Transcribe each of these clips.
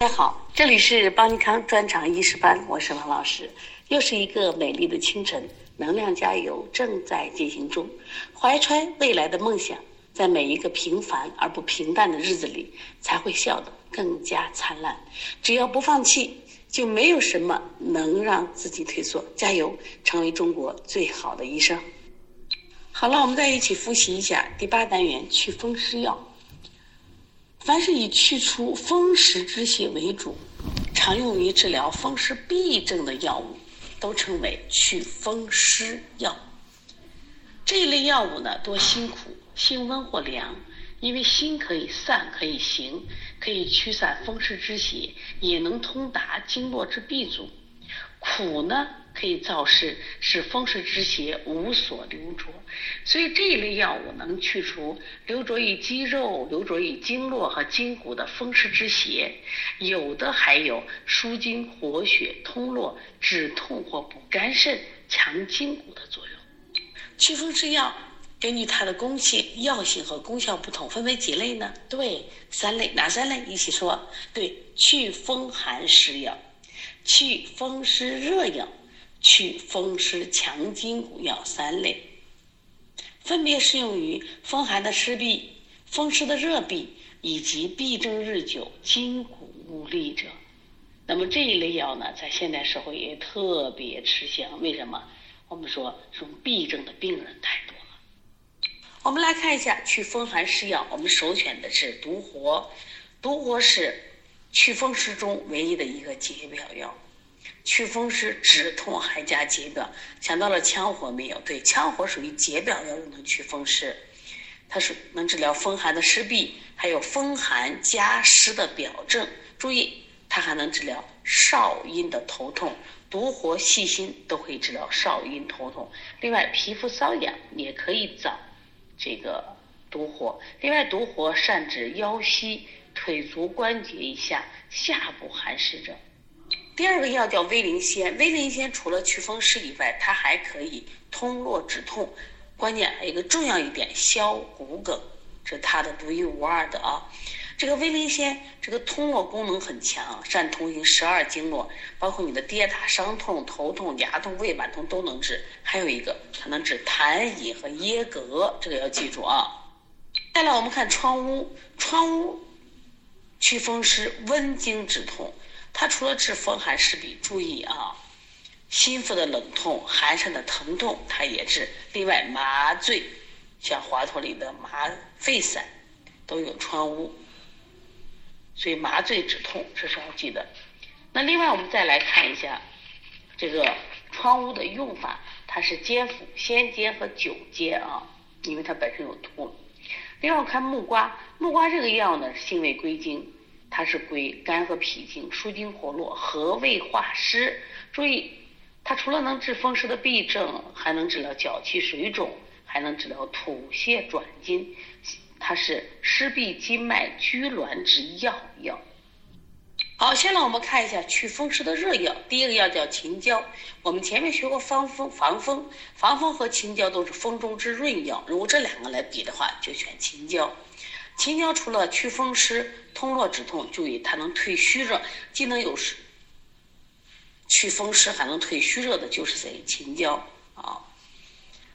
大家好，这里是邦尼康专场医师班，我是王老师。又是一个美丽的清晨，能量加油正在进行中。怀揣未来的梦想，在每一个平凡而不平淡的日子里，才会笑得更加灿烂。只要不放弃，就没有什么能让自己退缩。加油，成为中国最好的医生。好了，我们再一起复习一下第八单元祛风湿药。凡是以去除风湿之邪为主，常用于治疗风湿痹症的药物，都称为祛风湿药。这一类药物呢，多辛苦，性温或凉，因为辛可以散，可以行，可以驱散风湿之邪，也能通达经络之痹阻。苦呢？可以燥湿，使风湿之邪无所留着，所以这一类药物能去除留着于肌肉、留着于经络和筋骨的风湿之邪，有的还有舒筋活血、通络、止痛或补肝肾、强筋骨的作用。祛风湿药根据它的功性、药性和功效不同，分为几类呢？对，三类。哪三类？一起说。对，祛风寒湿药、祛风湿热药。祛风湿强筋骨药三类，分别适用于风寒的湿痹、风湿的热痹以及痹症日久、筋骨无力者。那么这一类药呢，在现代社会也特别吃香。为什么？我们说这种痹症的病人太多了。我们来看一下祛风寒湿药，我们首选的是独活。独活是祛风湿中唯一的一个解表药。祛风湿、止痛还加解表，想到了羌活没有？对，羌活属于解表药用的祛风湿，它是能治疗风寒的湿痹，还有风寒加湿的表症。注意，它还能治疗少阴的头痛，独活、细心都可以治疗少阴头痛。另外，皮肤瘙痒也可以找这个独活。另外，独活善治腰膝、腿足关节以下下部寒湿症。第二个药叫威灵仙，威灵仙除了祛风湿以外，它还可以通络止痛，关键还有一个重要一点，消骨梗，这是它的独一无二的啊。这个威灵仙这个通络功能很强，善通行十二经络，包括你的跌打伤痛、头痛、牙痛、胃脘痛都能治。还有一个，它能治痰饮和噎膈，这个要记住啊。再来，我们看疮乌，疮乌祛风湿、温经止痛。它除了治风寒湿痹，注意啊，心腹的冷痛、寒疝的疼痛，它也治。另外麻醉，像华佗里的麻沸散，都有疮污，所以麻醉止痛这是要记得。那另外我们再来看一下这个疮污的用法，它是煎服，先煎和久煎啊，因为它本身有毒。另外看木瓜，木瓜这个药呢，性味归经。它是归肝和脾经，舒筋活络，和胃化湿。注意，它除了能治风湿的痹症，还能治疗脚气水肿，还能治疗吐泻转筋。它是湿痹筋脉拘挛之要药。好，现在我们看一下祛风湿的热药。第一个药叫秦椒。我们前面学过防风，防风，防风和秦椒都是风中之润药。如果这两个来比的话，就选秦椒。秦椒除了祛风湿、通络止痛，注意它能退虚热，既能有湿祛风湿，还能退虚热的，就是谁？秦椒啊，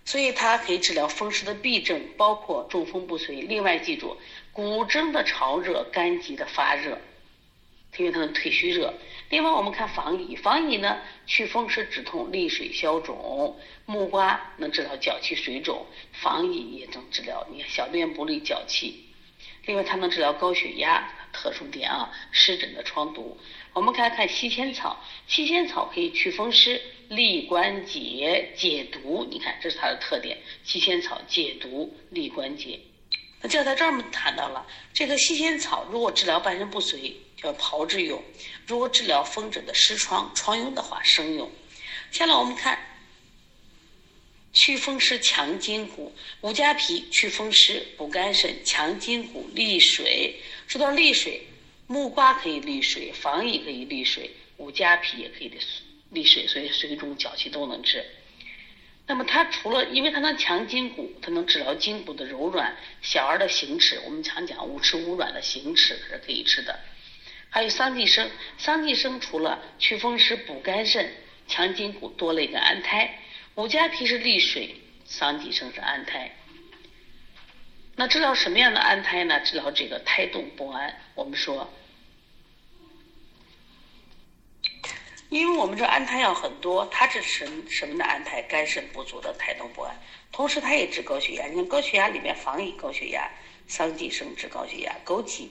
所以它可以治疗风湿的痹症，包括中风不遂。另外记住，骨蒸的潮热、肝急的发热，因为它能退虚热。另外我们看防乙，防乙呢，祛风湿止痛、利水消肿。木瓜能治疗脚气水肿，防乙也能治疗你看小便不利、脚气。另外，它能治疗高血压，特殊点啊，湿疹的疮毒。我们看看西仙草，西仙草可以祛风湿、利关节、解毒。你看，这是它的特点。西仙草解毒、利关节。那就在这儿我们谈到了，这个西仙草如果治疗半身不遂，叫炮制用；如果治疗风疹的湿疮、疮痈的话，生用。下来我们看。祛风湿强筋骨，五加皮祛风湿补肝肾强筋骨利水。说到利水，木瓜可以利水，防疫可以利水，五加皮也可以利水，所以水肿脚气都能治。那么它除了，因为它能强筋骨，它能治疗筋骨的柔软，小儿的行齿，我们常讲五迟五软的行齿是可以吃的。还有桑寄生，桑寄生除了祛风湿、补肝肾、强筋骨，多了一个安胎。五加皮是利水，桑寄生是安胎。那治疗什么样的安胎呢？治疗这个胎动不安。我们说，因为我们这安胎药很多，它治什什么的安胎？肝肾不足的胎动不安，同时它也治高血压。你看高血压里面防疫高血压，桑寄生治高血压，枸杞，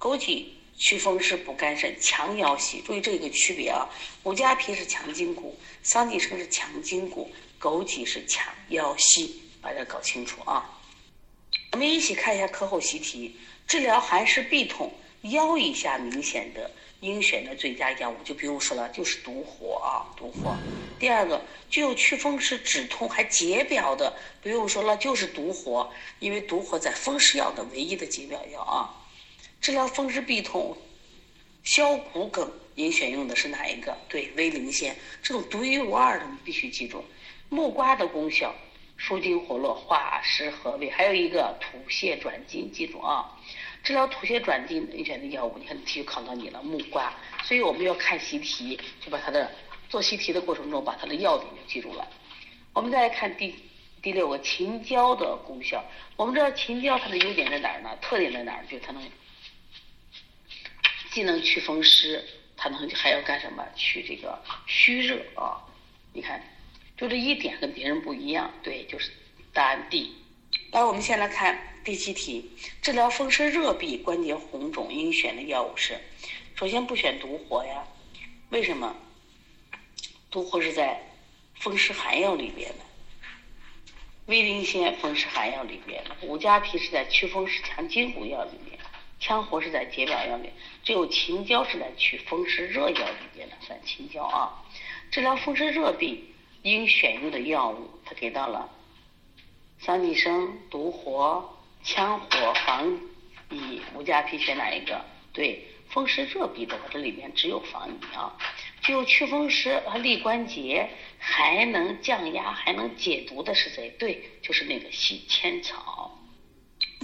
枸杞祛风湿补肝肾强腰膝。注意这个区别啊，五加皮是强筋骨，桑寄生是强筋骨，枸杞是强腰膝，把这搞清楚啊。我们一起看一下课后习题，治疗寒湿痹痛、腰以下明显的应选的最佳药物就不用说了，就是独活啊，独活。第二个具有祛风湿、止痛还解表的，不用说了，就是独活，因为独活在风湿药的唯一的解表药啊。治疗风湿痹痛、消骨梗应选用的是哪一个？对，威灵仙，这种独一无二的，你必须记住。木瓜的功效。舒筋活络、化湿和胃，还有一个吐泻转筋，记住啊！治疗吐泻转筋你选的药物，你看题就考到你了，木瓜。所以我们要看习题，就把它的做习题的过程中把它的要点就记住了。我们再来看第第六个秦椒的功效。我们知道秦椒它的优点在哪儿呢？特点在哪儿？就它能既能祛风湿，它能还要干什么？去这个虚热啊！你看。就这一点跟别人不一样，对，就是答案 D。来，我们先来看第七题，治疗风湿热痹、关节红肿应选的药物是，首先不选独活呀，为什么？独活是在风湿寒药里边的，威灵仙风湿寒药里边的，五加皮是在祛风湿强筋骨药里面，羌活是在解表药里，只有秦椒是在祛风湿热药里边的，算秦椒啊。治疗风湿热病。应选用的药物，他给到了桑寄生、独活、羌活、防乙、五加皮，选哪一个？对，风湿热病的话，这里面只有防乙啊。具有祛风湿和利关节，还能降压，还能解毒的是谁？对，就是那个细千草。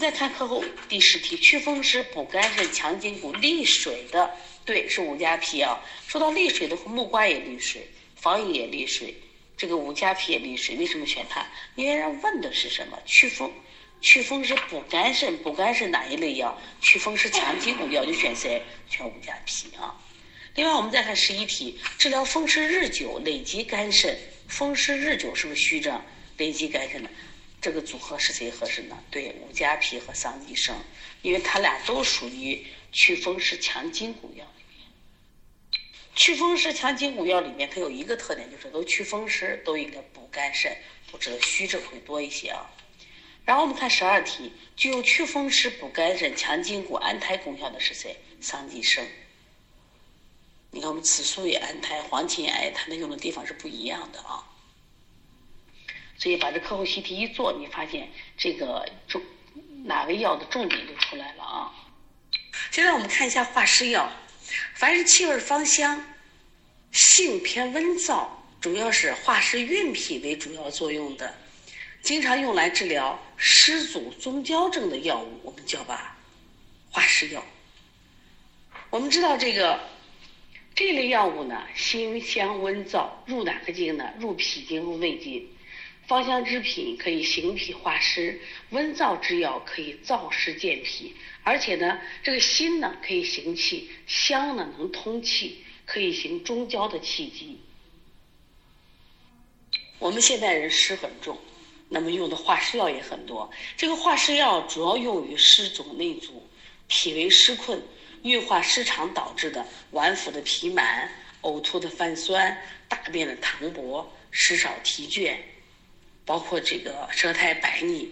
再看课后第十题，祛风湿、补肝肾、强筋骨、利水的，对，是五加皮啊。说到利水的话，木瓜也利水，防乙也利水。这个五加皮也利水，为什么选它？因为人问的是什么？祛风，祛风湿补肝肾，补肝肾哪一类药？祛风湿强筋骨药就选谁？选五加皮啊。另外，我们再看十一题，治疗风湿日久累积肝肾，风湿日久是不是虚症？累积肝肾的这个组合是谁合适呢？对，五加皮和桑寄生，因为它俩都属于祛风湿强筋骨药里面。祛风湿强筋骨药里面，它有一个特点，就是都祛风湿，都应该补肝肾，不知道虚症会多一些啊。然后我们看十二题，具有祛风湿、补肝肾、强筋骨、安胎功效的是谁？桑寄生。你看我们紫苏也安胎，黄芩也安胎，它用的地方是不一样的啊。所以把这课后习题一做，你发现这个重哪个药的重点就出来了啊。现在我们看一下化湿药。凡是气味芳香、性偏温燥，主要是化湿运脾为主要作用的，经常用来治疗湿阻中焦症的药物，我们叫吧化湿药。我们知道这个这类药物呢，辛香温燥，入哪个经呢？入脾经入胃经。芳香之品可以行脾化湿，温燥之药可以燥湿健脾。而且呢，这个辛呢可以行气，香呢能通气，可以行中焦的气机。我们现代人湿很重，那么用的化湿药也很多。这个化湿药主要用于湿阻内阻、脾胃湿困、运化失常导致的脘腹的痞满、呕吐的泛酸、大便的溏薄、食少体倦，包括这个舌苔白腻。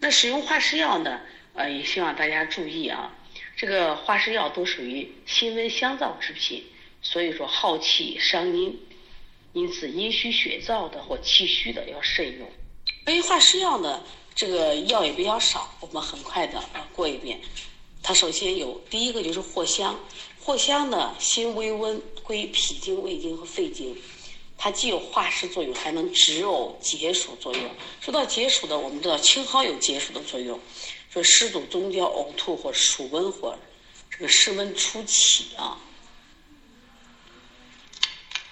那使用化湿药呢？呃，也希望大家注意啊，这个化湿药都属于辛温香燥之品，所以说耗气伤阴，因此阴虚血燥的或气虚的要慎用。关于化湿药呢，这个药也比较少，我们很快的啊过一遍。它首先有第一个就是藿香，藿香呢辛微温，归脾经、胃经和肺经，它既有化湿作用，还能止呕解暑作用。说到解暑的，我们知道青蒿有解暑的作用。说湿阻中焦呕吐或暑温或这个湿温初起啊。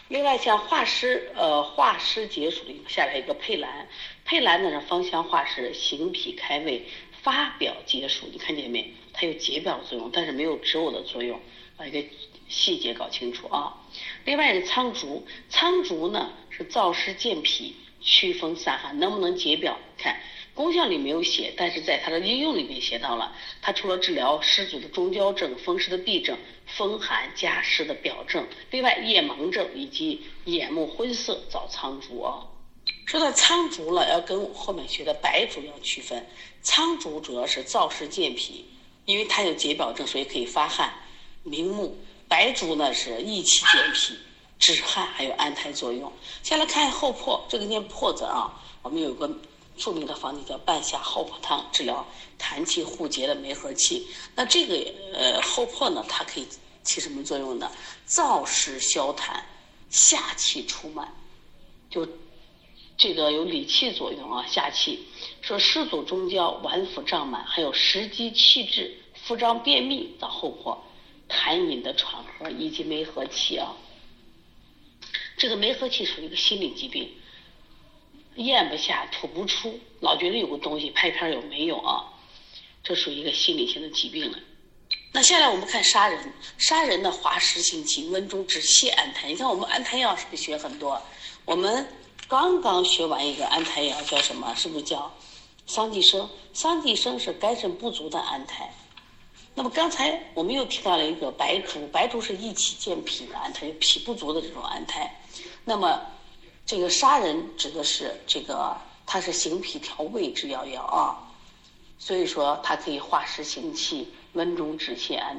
另外，像化湿，呃，化湿解暑的下来一个佩兰，佩兰呢是芳香化湿、行脾开胃、发表解暑，你看见没？它有解表作用，但是没有止呕的作用，把一个细节搞清楚啊。另外是苍竹，苍竹呢是燥湿健脾、祛风散寒，能不能解表？看。功效里没有写，但是在它的应用里面写到了。它除了治疗湿阻的中焦症、风湿的痹症、风寒加湿的表症，另外夜盲症以及眼目昏涩找苍竹啊。说到苍竹了，要跟我后面学的白术要区分。苍竹主要是燥湿健脾，因为它有解表症，所以可以发汗明目。白术呢是益气健脾、止汗，还有安胎作用。先来看后破，这个念破字啊，我们有个。著名的方剂叫半夏厚朴汤，治疗痰气互结的梅核气。那这个呃厚朴呢，它可以起什么作用呢？燥湿消痰，下气除满，就这个有理气作用啊，下气。说湿阻中焦、脘腹胀满，还有食积气滞、腹胀便秘的后果，痰饮的喘和以及梅核气啊。这个梅核气属于一个心理疾病。咽不下、吐不出，老觉得有个东西拍片有没有啊？这属于一个心理性的疾病了。那下来我们看杀人，杀人的滑石行气、温中止泻、安胎。你看我们安胎药是不是学很多？我们刚刚学完一个安胎药叫什么？是不是叫桑寄生？桑寄生是肝肾不足的安胎。那么刚才我们又提到了一个白术，白术是益气健脾的安胎，脾不足的这种安胎。那么这个杀人指的是这个，它是行脾调胃之要药啊，所以说它可以化湿行气、温中止泻安，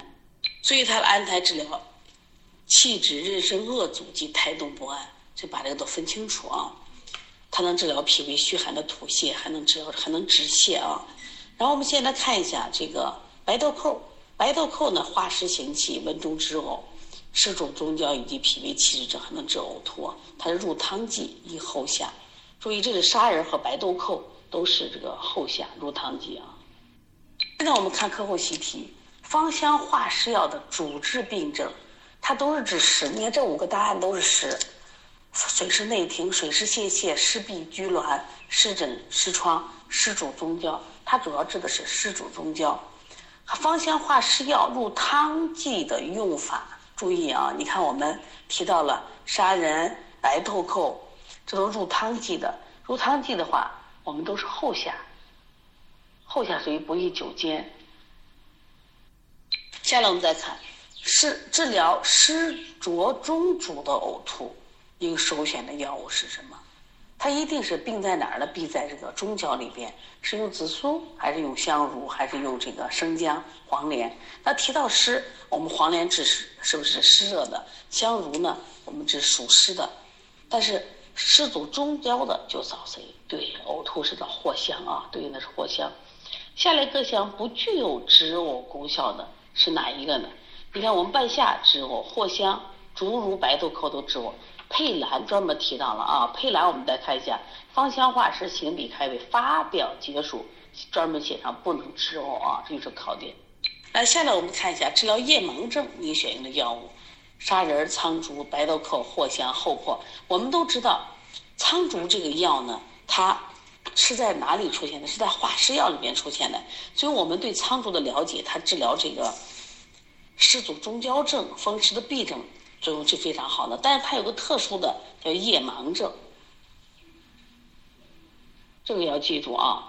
所以它的安胎治疗气滞、妊娠恶阻及胎动不安，就把这个都分清楚啊。它能治疗脾胃虚寒的吐泻，还能治疗还能止泻啊。然后我们现在看一下这个白豆蔻，白豆蔻呢化湿行气、温中止呕。湿阻中焦以及脾胃气滞症还能治呕吐，它是入汤剂，宜后下。注意，这个砂仁和白豆蔻都是这个后下入汤剂啊。现在我们看课后习题，芳香化湿药的主治病症，它都是治湿。你看这五个答案都是湿，水湿内停、水湿泄泻、湿痹拘挛、湿疹湿疮、湿主中焦，它主要治的是湿主中焦。芳香化湿药入汤剂的用法。注意啊！你看，我们提到了砂仁、白豆蔻，这都入汤剂的。入汤剂的话，我们都是后下，后下属于不宜久煎。下来我们再看，是治疗湿浊中阻的呕吐，应首选的药物是什么？它一定是病在哪儿呢？病在这个中焦里边，是用紫苏还是用香茹还是用这个生姜、黄连？那提到湿，我们黄连治湿是不是湿热的？香茹呢，我们治暑湿的。但是湿阻中焦的就找谁？对，呕吐是找藿香啊，对应的是藿香。下列各项不具有止呕功效的是哪一个呢？你看，我们半夏止呕，藿香、竹茹、白豆蔻都止呕。佩兰专门提到了啊，佩兰我们再看一下，芳香化湿、行脾开胃、发表解暑，专门写上不能吃哦啊，这就是考点。来，下来我们看一下治疗夜盲症应选用的药物：砂仁、苍术、白豆蔻、藿香、厚朴。我们都知道，苍竹这个药呢，它是在哪里出现的？是在化湿药里面出现的。所以我们对苍竹的了解，它治疗这个湿阻中焦症、风湿的痹症。作用是非常好的，但是它有个特殊的叫夜盲症，这个要记住啊。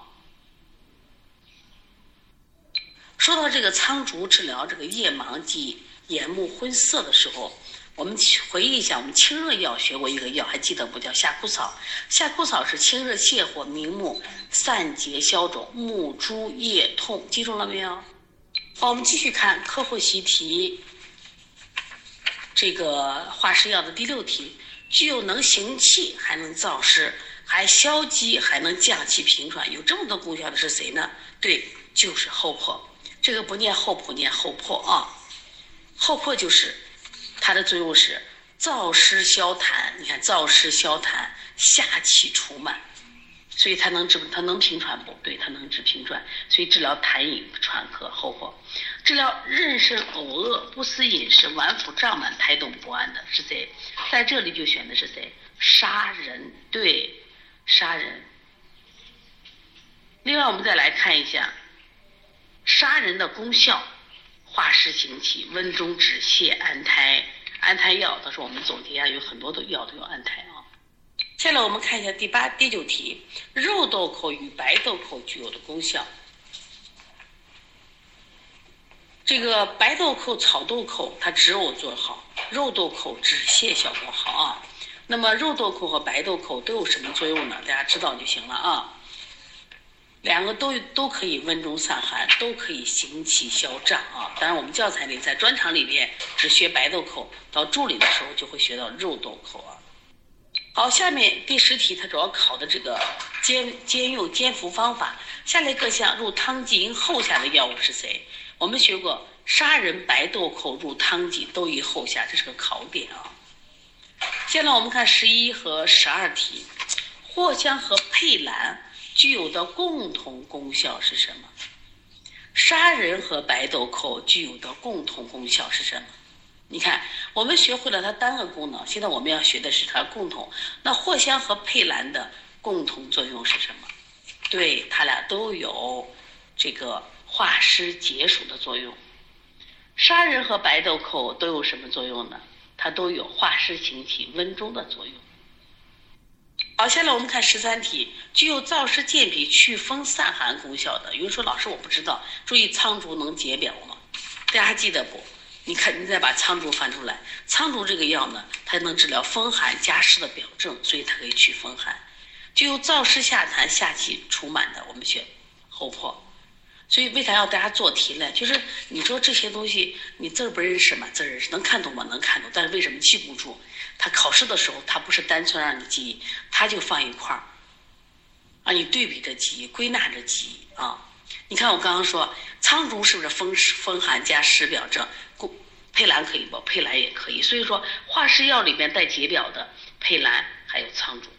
说到这个苍竹治疗这个夜盲及眼目昏涩的时候，我们回忆一下，我们清热药学过一个药，还记得不？叫夏枯草。夏枯草是清热泻火、明目、散结消肿、目珠夜痛，记住了没有？好，我们继续看课后习题。这个化湿药的第六题，具有能行气，还能燥湿，还消积，还能降气平喘，有这么多功效的是谁呢？对，就是厚朴。这个不念厚朴，念厚朴啊。厚朴就是它的作用是燥湿消痰，你看燥湿消痰，下气除满。所以它能治它能平喘不？对，它能治平喘，所以治疗痰饮喘咳厚朴，治疗妊娠呕恶不思饮食脘腹胀满胎动不安的是谁？在这里就选的是谁？杀人，对，杀人。另外，我们再来看一下杀人的功效：化湿行气、温中止泻、安胎。安胎药，到时候我们总结一下，有很多的药都有安胎啊。下来我们看一下第八、第九题：肉豆蔻与白豆蔻具有的功效。这个白豆蔻、草豆蔻它止呕作用好，肉豆蔻止泻效果好啊。那么肉豆蔻和白豆蔻都有什么作用呢？大家知道就行了啊。两个都都可以温中散寒，都可以行气消胀啊。当然，我们教材里在专场里边只学白豆蔻，到助理的时候就会学到肉豆蔻啊。好，下面第十题它主要考的这个煎煎用煎服方法。下列各项入汤剂应后下的药物是谁？我们学过杀人白豆蔻入汤剂都宜后下，这是个考点啊。现在我们看十一和十二题，藿香和佩兰。具有的共同功效是什么？杀人和白豆蔻具有的共同功效是什么？你看，我们学会了它单个功能，现在我们要学的是它共同。那藿香和佩兰的共同作用是什么？对，它俩都有这个化湿解暑的作用。砂仁和白豆蔻都有什么作用呢？它都有化湿行气、温中的作用。好，下来我们看十三题，具有燥湿健脾、祛风散寒功效的。有人说老师我不知道，注意苍术能解表吗？大家还记得不？你看，你再把苍术翻出来，苍术这个药呢，它能治疗风寒加湿的表症，所以它可以祛风寒。具有燥湿下痰、下气除满的，我们选厚朴。所以为啥要大家做题呢？就是你说这些东西，你字儿不认识吗？字认识，能看懂吗？能看懂，但是为什么记不住？他考试的时候，他不是单纯让你记忆，他就放一块儿，啊，你对比着记忆，归纳着记忆啊。你看我刚刚说苍术是不是风湿风寒加湿表症？佩兰可以不？佩兰也可以。所以说化湿药里边带解表的佩兰还有苍术。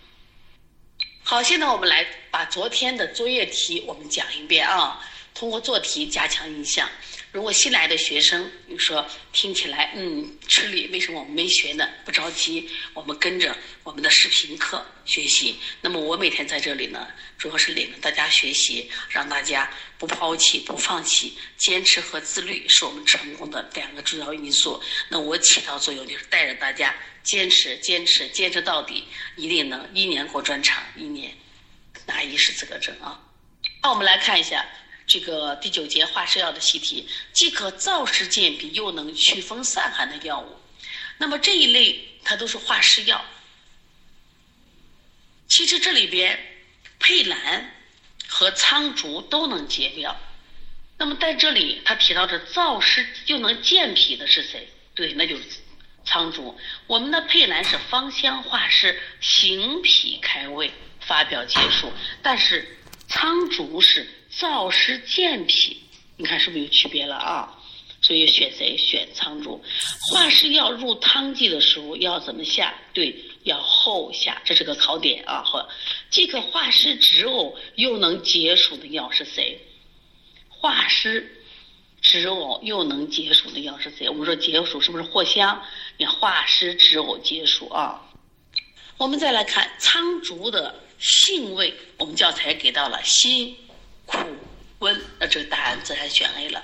好，现在我们来把昨天的作业题我们讲一遍啊。通过做题加强印象。如果新来的学生，你说听起来嗯吃力，为什么我们没学呢？不着急，我们跟着我们的视频课学习。那么我每天在这里呢，主要是领着大家学习，让大家不抛弃、不放弃，坚持和自律是我们成功的两个重要因素。那我起到作用就是带着大家坚持、坚持、坚持到底，一定能一年过专场，一年拿医师资格证啊。那我们来看一下。这个第九节化湿药的习题，既可燥湿健脾，又能祛风散寒的药物。那么这一类它都是化湿药。其实这里边佩兰和苍术都能解表。那么在这里它提到的燥湿又能健脾的是谁？对，那就是苍术。我们的佩兰是芳香化湿、行脾开胃、发表解暑，但是苍术是。燥湿健脾，你看是不是有区别了啊？所以选谁？选苍术。化湿药入汤剂的时候要怎么下？对，要后下，这是个考点啊。或既可化湿止呕，又能解暑的药是谁？化湿止呕又能解暑的药是谁？我们说解暑是不是藿香？你化湿止呕解暑啊。我们再来看苍术的性味，我们教材给到了辛。苦温，那这个答案自然选 A 了。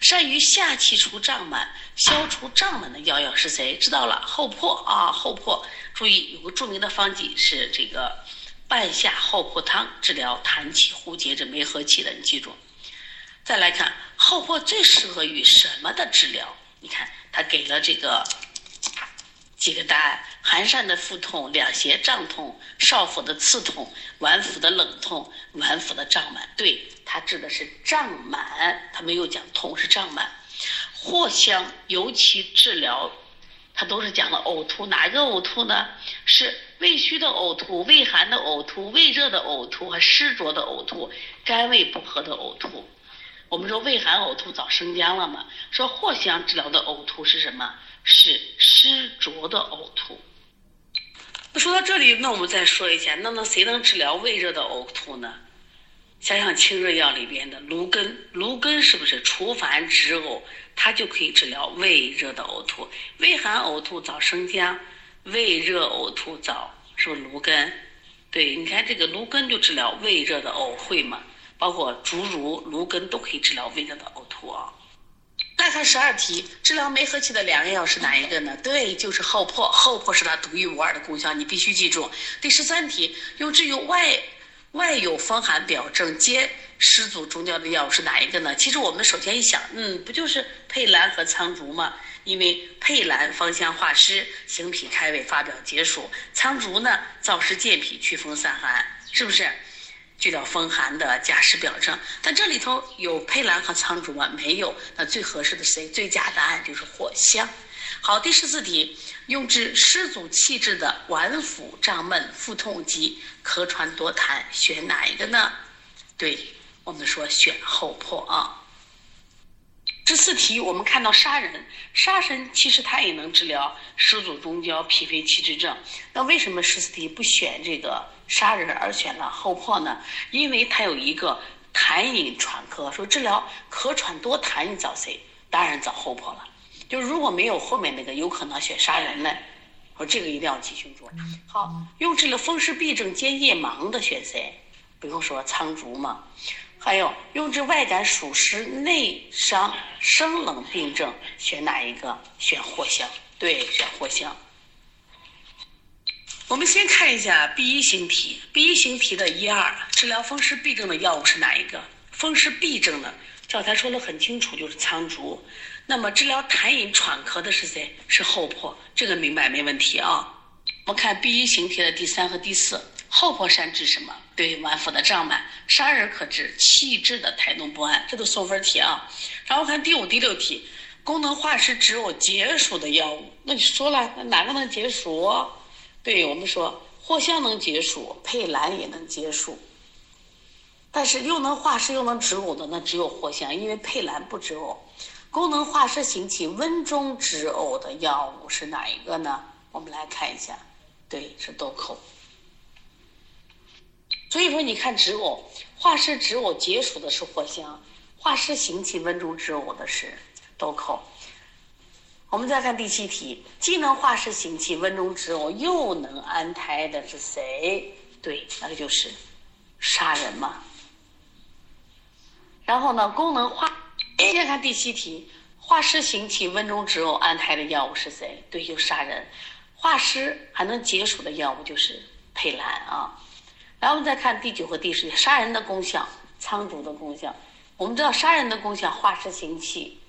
善于下气除胀满、消除胀满的药药是谁？知道了，厚朴啊，厚朴。注意有个著名的方剂是这个半夏厚朴汤，治疗痰气呼结这没和气的，你记住。再来看厚朴最适合于什么的治疗？你看他给了这个。几个答案：寒疝的腹痛、两胁胀痛、少腹的刺痛、脘腹的冷痛、脘腹的胀满。对，它治的是胀满，它没有讲痛，是胀满。藿香尤其治疗，它都是讲了呕吐，哪个呕吐呢？是胃虚的呕吐、胃寒的呕吐、胃热的呕吐和湿浊的呕吐、肝胃不和的呕吐。我们说胃寒呕吐早生姜了嘛？说藿香治疗的呕吐是什么？是湿浊的呕吐。那说到这里，那我们再说一下，那那谁能治疗胃热的呕吐呢？想想清热药里边的芦根，芦根是不是除烦止呕？它就可以治疗胃热的呕吐。胃寒呕吐找生姜，胃热呕吐找是不是芦根？对，你看这个芦根就治疗胃热的呕会嘛，包括竹茹、芦根都可以治疗胃热的呕吐啊。再看十二题，治疗梅核气的良药是哪一个呢？对，就是厚朴。厚朴是它独一无二的功效，你必须记住。第十三题，用治于外。外有风寒表症，兼湿阻中焦的药是哪一个呢？其实我们首先一想，嗯，不就是佩兰和苍竹吗？因为佩兰芳香化湿，行脾开胃，发表解暑；苍竹呢，燥湿健脾，祛风散寒，是不是？治疗风寒的加湿表症。但这里头有佩兰和苍竹吗？没有。那最合适的谁？最佳答案就是藿香。好，第十四题，用治湿阻气滞的脘腹胀闷、腹痛及咳喘多痰，选哪一个呢？对，我们说选厚朴啊。这四题我们看到砂仁，砂仁其实它也能治疗湿阻中焦、脾肺气滞症。那为什么十四题不选这个杀人而选了后破呢？因为它有一个痰饮喘咳，说治疗咳喘多痰，你找谁？当然找后破了。就如果没有后面那个，有可能选杀人呢。说这个一定要记清楚。好，用治了风湿痹症兼夜盲的选谁？不用说苍竹嘛。还有用治外感暑湿内伤生冷病症选哪一个？选藿香。对，选藿香。我们先看一下 B 一型题，B 一型题的一二，治疗风湿痹症的药物是哪一个？风湿痹症呢？教材说的很清楚，就是苍术。那么治疗痰饮喘咳的是谁？是厚朴，这个明白没问题啊。我们看 B 一型题的第三和第四，厚朴善治什么？对，脘腹的胀满。砂仁可治气滞的胎动不安，这都送分题啊。然后看第五、第六题，功能化湿止呕解暑的药物，那你说了，那哪个能解暑？对我们说，藿香能解暑，佩兰也能解暑，但是又能化湿又能止呕的，那只有藿香，因为佩兰不止呕。功能化湿行气、温中止呕的药物是哪一个呢？我们来看一下，对，是豆蔻。所以说，你看止呕、化湿止呕解暑的是藿香，化湿行气、温中止呕的是豆蔻。我们再看第七题，既能化湿行气、温中止呕，又能安胎的是谁？对，那个就是杀人嘛。然后呢，功能化。先看第七题，化湿行气、温中止呕、安胎的药物是谁？对，就杀人。化湿还能解暑的药物就是佩兰啊。然后我们再看第九和第十题，杀人的功效，苍竹的功效。我们知道杀人的功效，化湿行气，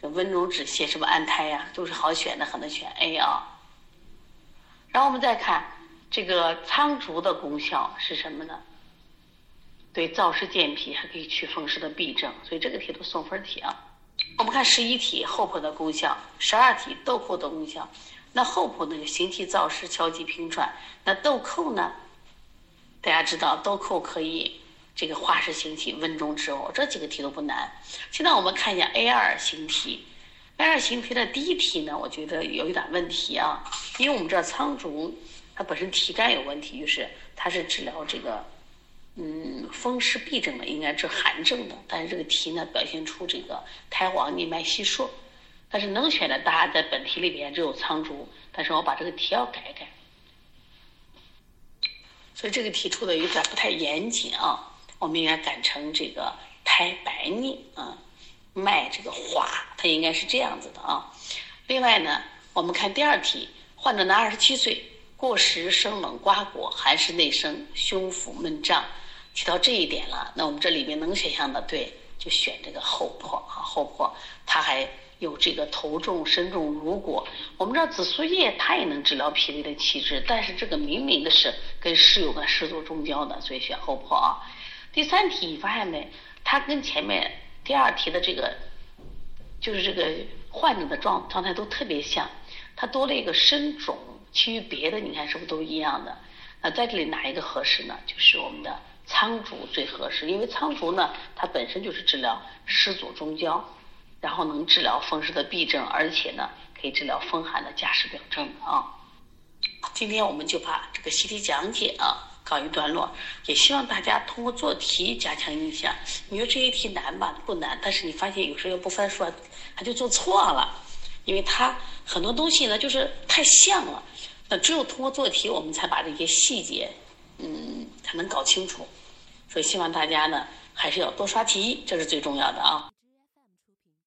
这温中止泻，是不是安胎呀？都是好选的，可能选 A 啊。然后我们再看这个苍术的功效是什么呢？对，燥湿健脾，还可以祛风湿的痹症，所以这个题都送分题啊。我们看十一题，厚朴的功效；十二题，豆蔻的功效。那厚朴呢，就行气燥湿、消积平喘；那豆蔻呢，大家知道豆蔻可以这个化湿行气、温中止呕，这几个题都不难。现在我们看一下 A 二型题，A 二型题的第一题呢，我觉得有一点问题啊，因为我们知道苍竹它本身体干有问题，就是它是治疗这个。嗯，风湿痹症的应该治寒症的，但是这个题呢表现出这个苔黄腻脉细数，但是能选的答案在本题里边只有苍竹，但是我把这个题要改改，所以这个题出的有点不太严谨啊，我们应该改成这个苔白腻啊，脉这个滑，它应该是这样子的啊。另外呢，我们看第二题，患者男，二十七岁，过食生冷瓜果，寒湿内生，胸腹闷胀。提到这一点了，那我们这里面能选项的对，就选这个厚朴啊，厚朴，它还有这个头重身重如果。我们知道紫苏叶它也能治疗脾胃的气滞，但是这个明明的是跟湿有关、湿阻中焦的，所以选厚朴啊。第三题你发现没？它跟前面第二题的这个，就是这个患者的状状态都特别像，它多了一个身肿，其余别的你看是不是都一样的？那在这里哪一个合适呢？就是我们的。苍竹最合适，因为苍竹呢，它本身就是治疗湿阻中焦，然后能治疗风湿的痹症，而且呢，可以治疗风寒的加湿表症啊。今天我们就把这个习题讲解啊告一段落，也希望大家通过做题加强印象。你说这些题难吧？不难，但是你发现有时候不翻书，他就做错了，因为他很多东西呢就是太像了。那只有通过做题，我们才把这些细节，嗯，才能搞清楚。所以希望大家呢还是要多刷题，这是最重要的啊。